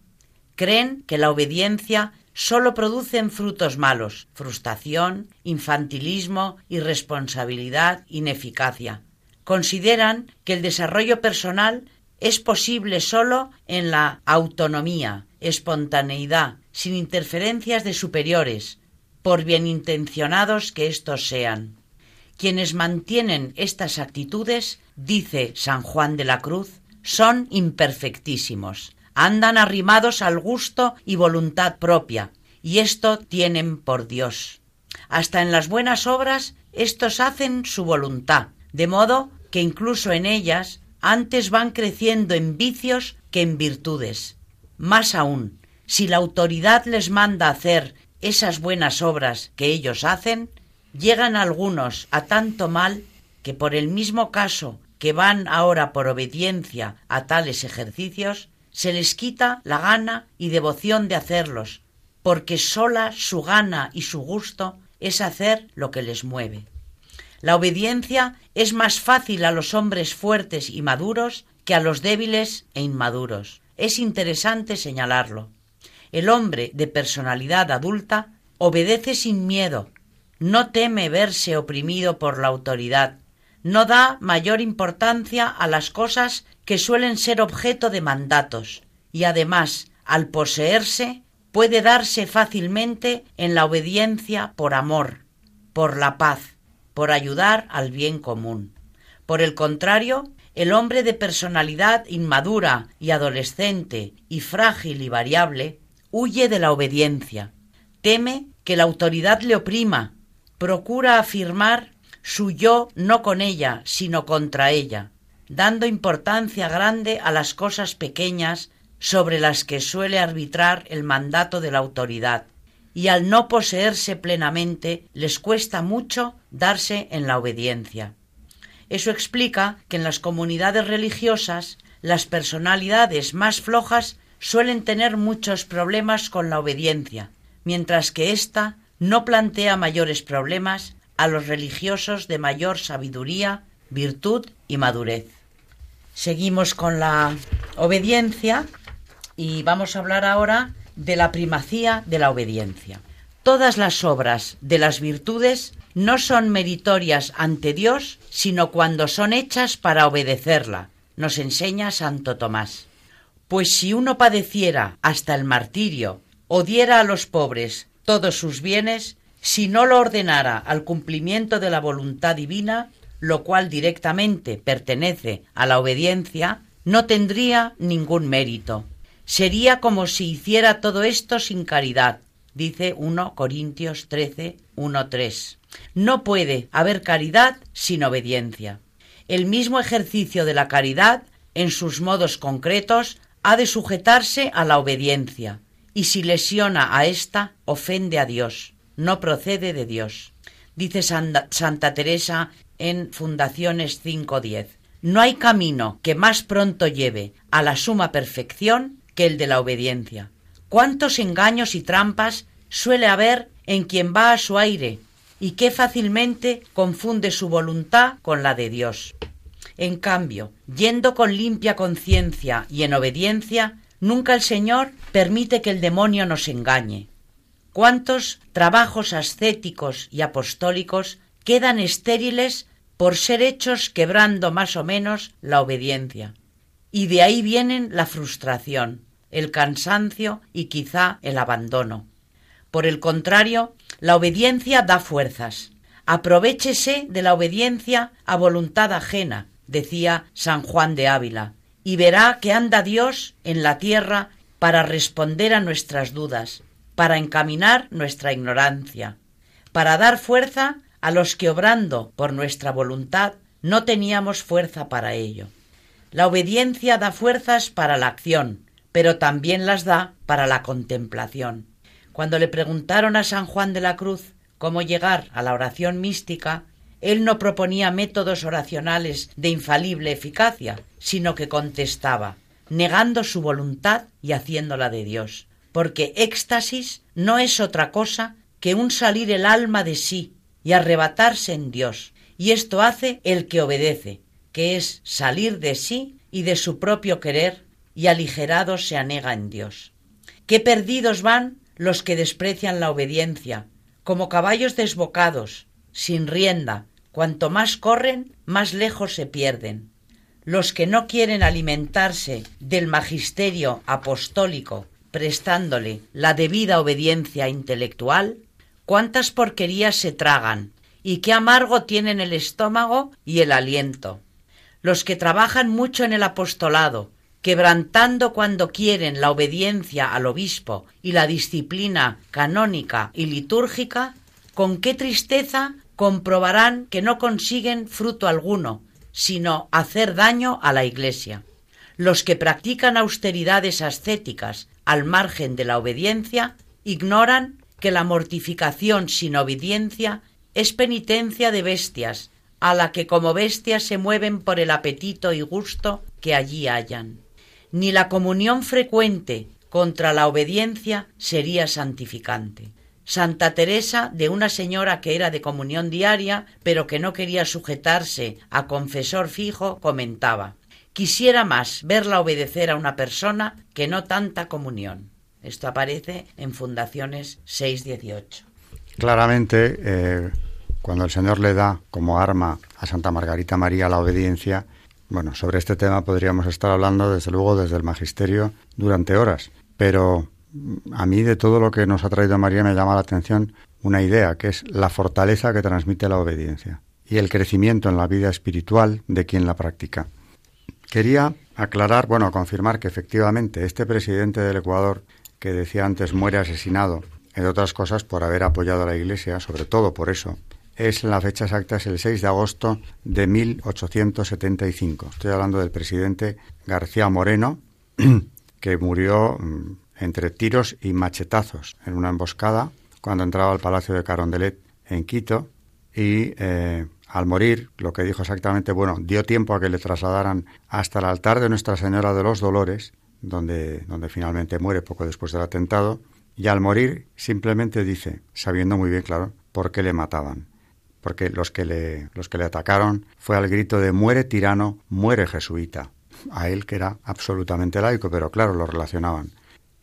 Creen que la obediencia sólo producen frutos malos, frustración, infantilismo, irresponsabilidad, ineficacia. Consideran que el desarrollo personal es posible sólo en la autonomía, espontaneidad, sin interferencias de superiores, por bien intencionados que éstos sean. Quienes mantienen estas actitudes, dice San Juan de la Cruz, son imperfectísimos, andan arrimados al gusto y voluntad propia, y esto tienen por Dios. Hasta en las buenas obras éstos hacen su voluntad, de modo que incluso en ellas antes van creciendo en vicios que en virtudes. Más aún, si la autoridad les manda hacer esas buenas obras que ellos hacen, llegan algunos a tanto mal que por el mismo caso que van ahora por obediencia a tales ejercicios, se les quita la gana y devoción de hacerlos, porque sola su gana y su gusto es hacer lo que les mueve. La obediencia es más fácil a los hombres fuertes y maduros que a los débiles e inmaduros. Es interesante señalarlo. El hombre de personalidad adulta obedece sin miedo, no teme verse oprimido por la autoridad, no da mayor importancia a las cosas que suelen ser objeto de mandatos, y además, al poseerse, puede darse fácilmente en la obediencia por amor, por la paz, por ayudar al bien común. Por el contrario, el hombre de personalidad inmadura y adolescente y frágil y variable huye de la obediencia, teme que la autoridad le oprima, procura afirmar su yo no con ella, sino contra ella, dando importancia grande a las cosas pequeñas sobre las que suele arbitrar el mandato de la autoridad, y al no poseerse plenamente les cuesta mucho darse en la obediencia. Eso explica que en las comunidades religiosas las personalidades más flojas suelen tener muchos problemas con la obediencia, mientras que ésta no plantea mayores problemas a los religiosos de mayor sabiduría, virtud y madurez. Seguimos con la obediencia y vamos a hablar ahora de la primacía de la obediencia. Todas las obras de las virtudes no son meritorias ante Dios, sino cuando son hechas para obedecerla, nos enseña Santo Tomás. Pues si uno padeciera hasta el martirio o diera a los pobres todos sus bienes, si no lo ordenara al cumplimiento de la voluntad divina, lo cual directamente pertenece a la obediencia, no tendría ningún mérito. Sería como si hiciera todo esto sin caridad, dice 1 Corintios 13, 1, 3. No puede haber caridad sin obediencia. el mismo ejercicio de la caridad, en sus modos concretos, ha de sujetarse a la obediencia, y si lesiona a ésta, ofende a Dios, no procede de Dios. Dice Santa, Teresa en Fundaciones 5.10. No hay camino que más pronto lleve a la suma perfección que el de la obediencia. ¿Cuántos engaños y trampas suele haber en quien va a su aire y qué fácilmente confunde su voluntad con la de Dios? En cambio, yendo con limpia conciencia y en obediencia, nunca el Señor permite que el demonio nos engañe. ¿Cuántos trabajos ascéticos y apostólicos quedan estériles por ser hechos quebrando más o menos la obediencia? Y de ahí vienen la frustración, el cansancio y quizá el abandono. Por el contrario, la obediencia da fuerzas. Aprovechese de la obediencia a voluntad ajena, decía San Juan de Ávila, y verá que anda Dios en la tierra para responder a nuestras dudas, para encaminar nuestra ignorancia, para dar fuerza a los que obrando por nuestra voluntad no teníamos fuerza para ello. La obediencia da fuerzas para la acción, pero también las da para la contemplación. Cuando le preguntaron a San Juan de la Cruz cómo llegar a la oración mística, él no proponía métodos oracionales de infalible eficacia, sino que contestaba, negando su voluntad y haciéndola de Dios, porque éxtasis no es otra cosa que un salir el alma de sí y arrebatarse en Dios, y esto hace el que obedece, que es salir de sí y de su propio querer, y aligerado se anega en Dios. Qué perdidos van los que desprecian la obediencia, como caballos desbocados, sin rienda, Cuanto más corren, más lejos se pierden. Los que no quieren alimentarse del magisterio apostólico, prestándole la debida obediencia intelectual, cuántas porquerías se tragan y qué amargo tienen el estómago y el aliento. Los que trabajan mucho en el apostolado, quebrantando cuando quieren la obediencia al obispo y la disciplina canónica y litúrgica, con qué tristeza comprobarán que no consiguen fruto alguno, sino hacer daño a la Iglesia. Los que practican austeridades ascéticas al margen de la obediencia ignoran que la mortificación sin obediencia es penitencia de bestias, a la que como bestias se mueven por el apetito y gusto que allí hallan. Ni la comunión frecuente contra la obediencia sería santificante. Santa Teresa, de una señora que era de comunión diaria, pero que no quería sujetarse a confesor fijo, comentaba Quisiera más verla obedecer a una persona que no tanta comunión. Esto aparece en Fundaciones 618. Claramente, eh, cuando el Señor le da como arma a Santa Margarita María la obediencia, bueno, sobre este tema podríamos estar hablando desde luego desde el magisterio durante horas, pero a mí de todo lo que nos ha traído María me llama la atención una idea, que es la fortaleza que transmite la obediencia y el crecimiento en la vida espiritual de quien la practica. Quería aclarar, bueno, confirmar que efectivamente este presidente del Ecuador, que decía antes muere asesinado, entre otras cosas por haber apoyado a la Iglesia, sobre todo por eso, es la fecha exacta, es el 6 de agosto de 1875. Estoy hablando del presidente García Moreno, que murió mm, entre tiros y machetazos en una emboscada cuando entraba al Palacio de Carondelet en Quito y eh, al morir, lo que dijo exactamente, bueno, dio tiempo a que le trasladaran hasta el altar de Nuestra Señora de los Dolores, donde, donde finalmente muere poco después del atentado, y al morir simplemente dice, sabiendo muy bien claro, por qué le mataban. Porque los que le, los que le atacaron fue al grito de muere tirano, muere jesuita. A él que era absolutamente laico, pero claro, lo relacionaban.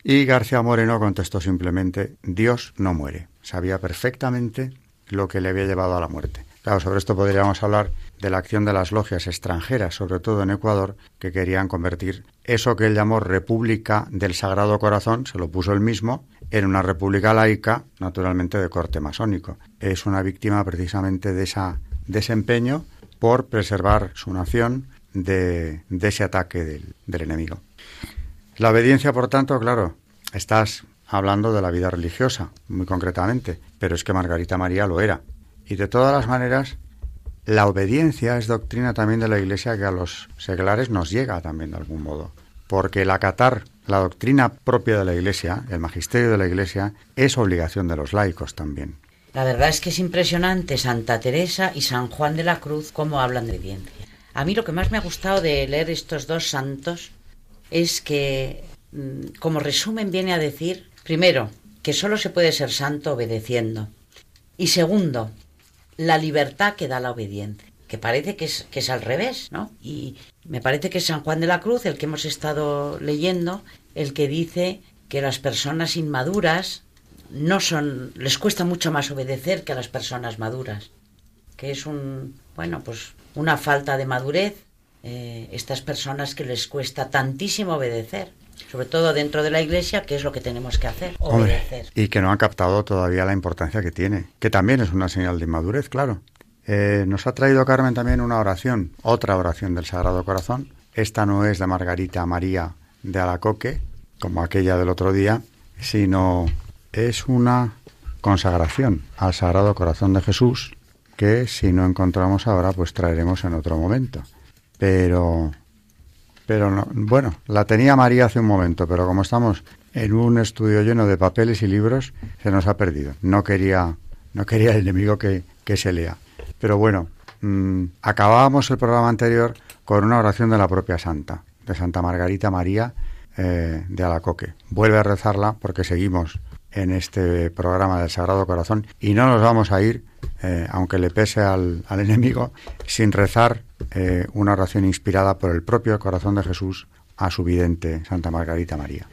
Y García Moreno contestó simplemente, Dios no muere. Sabía perfectamente lo que le había llevado a la muerte. Claro, sobre esto podríamos hablar de la acción de las logias extranjeras, sobre todo en Ecuador, que querían convertir eso que él llamó República del Sagrado Corazón, se lo puso él mismo, en una república laica, naturalmente de corte masónico. Es una víctima precisamente de ese desempeño por preservar su nación de, ese ataque del enemigo. La obediencia, por tanto, claro, estás hablando de la vida religiosa, muy concretamente, pero es que Margarita María lo era. Y de todas las maneras, la obediencia es doctrina también de la Iglesia que a los seglares nos llega también de algún modo, porque el acatar la doctrina propia de la Iglesia, el magisterio de la Iglesia, es obligación de los laicos también. La verdad es que es impresionante Santa Teresa y San Juan de la Cruz cómo hablan de obediencia. A mí lo que más me ha gustado de leer estos dos santos es que, mm, como resumen, viene a decir, primero, que solo se puede ser santo obedeciendo. Y segundo, la libertad que da la obediencia, que parece que es, que es al revés, ¿no? Y me parece que San Juan de la Cruz, el que hemos estado leyendo, el que dice que las personas inmaduras no son, les cuesta mucho más obedecer que a las personas maduras, que es un, bueno, pues una falta de madurez, eh, estas personas que les cuesta tantísimo obedecer sobre todo dentro de la iglesia, que es lo que tenemos que hacer, obedecer. y que no han captado todavía la importancia que tiene, que también es una señal de inmadurez, claro. Eh, nos ha traído Carmen también una oración, otra oración del Sagrado Corazón. Esta no es de Margarita María de Alacoque, como aquella del otro día, sino es una consagración al Sagrado Corazón de Jesús que si no encontramos ahora pues traeremos en otro momento. Pero pero no, bueno, la tenía María hace un momento, pero como estamos en un estudio lleno de papeles y libros, se nos ha perdido. No quería, no quería el enemigo que, se lea. Pero bueno, mm, acabábamos el programa anterior con una oración de la propia Santa, de Santa Margarita María eh, de Alacoque. Vuelve a rezarla porque seguimos en este programa del Sagrado Corazón y no nos vamos a ir, eh, aunque le pese al, al enemigo, sin rezar eh, una oración inspirada por el propio corazón de Jesús a su vidente Santa Margarita María.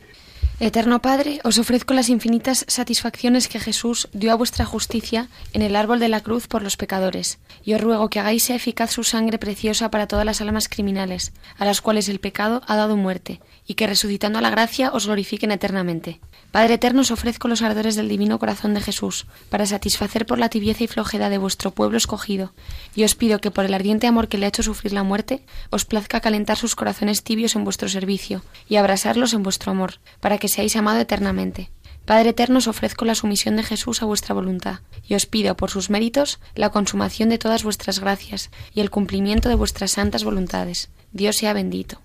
Eterno Padre, os ofrezco las infinitas satisfacciones que Jesús dio a vuestra justicia en el árbol de la cruz por los pecadores, y os ruego que hagáis eficaz su sangre preciosa para todas las almas criminales, a las cuales el pecado ha dado muerte, y que resucitando a la gracia os glorifiquen eternamente. Padre eterno, os ofrezco los ardores del divino corazón de Jesús, para satisfacer por la tibieza y flojedad de vuestro pueblo escogido, y os pido que por el ardiente amor que le ha hecho sufrir la muerte, os plazca calentar sus corazones tibios en vuestro servicio, y abrasarlos en vuestro amor, para que seáis amado eternamente. Padre eterno, os ofrezco la sumisión de Jesús a vuestra voluntad, y os pido por sus méritos la consumación de todas vuestras gracias y el cumplimiento de vuestras santas voluntades. Dios sea bendito.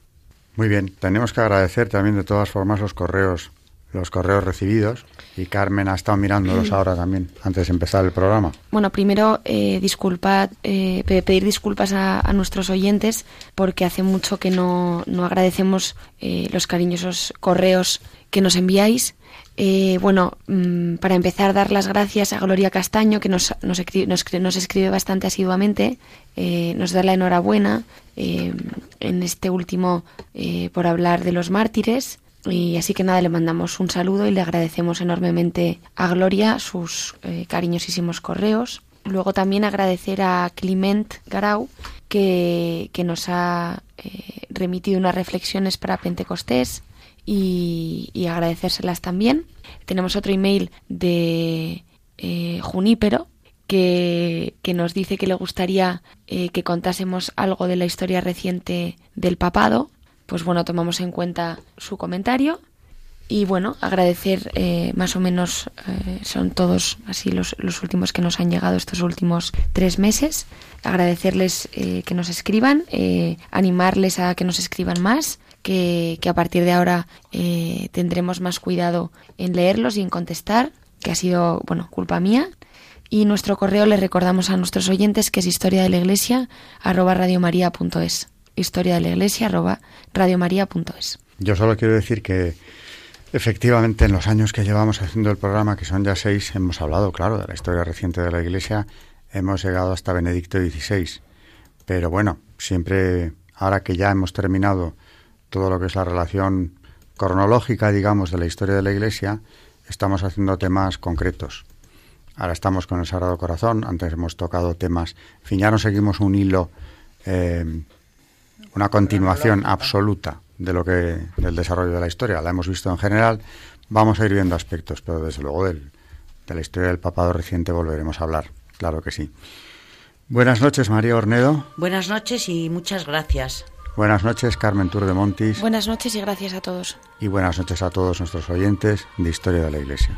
Muy bien, tenemos que agradecer también de todas formas los correos los correos recibidos y Carmen ha estado mirándolos ahora también antes de empezar el programa. Bueno, primero eh, disculpad, eh, pedir disculpas a, nuestros oyentes porque hace mucho que no, no agradecemos eh, los cariñosos correos que nos enviáis. Eh, bueno, mm, para empezar, dar las gracias a Gloria Castaño, que nos, nos, escribe, nos, escribe bastante asiduamente, nos da la enhorabuena en este último por hablar de los mártires. Y así que nada, le mandamos un saludo y le agradecemos enormemente a Gloria sus eh, cariñosísimos correos. Luego también agradecer a Clement Garau que, nos ha eh, remitido unas reflexiones para Pentecostés y, agradecérselas también. Tenemos otro email de eh, Junípero que, que, nos dice que le gustaría que contásemos algo de la historia reciente del papado pues bueno, tomamos en cuenta su comentario. Y bueno, agradecer eh, más o menos, eh, son todos así los, los, últimos que nos han llegado estos últimos tres meses, agradecerles eh, que nos escriban, animarles a que nos escriban más, que, que a partir de ahora tendremos más cuidado en leerlos y en contestar, que ha sido, bueno, culpa mía. Y nuestro correo le recordamos a nuestros oyentes que es historia de la iglesia arroba radiomaria.es historia de la iglesia arroba. Yo solo quiero decir que efectivamente en los años que llevamos haciendo el programa, que son ya seis, hemos hablado, claro, de la historia reciente de la iglesia, hemos llegado hasta Benedicto XVI. Pero bueno, siempre, ahora que ya hemos terminado todo lo que es la relación cronológica, digamos, de la historia de la iglesia, estamos haciendo temas concretos. Ahora estamos con el Sagrado Corazón, antes hemos tocado temas, en fin, ya no seguimos un hilo eh, una continuación absoluta de lo que del desarrollo de la historia. La hemos visto en general, vamos a ir viendo aspectos, pero desde luego del, de la historia del papado reciente volveremos a hablar, claro que sí. Buenas noches, María Ornedo. Buenas noches y muchas gracias. Buenas noches, Carmen Tour de Montis. Buenas noches y gracias a todos. Y buenas noches a todos nuestros oyentes de Historia de la Iglesia.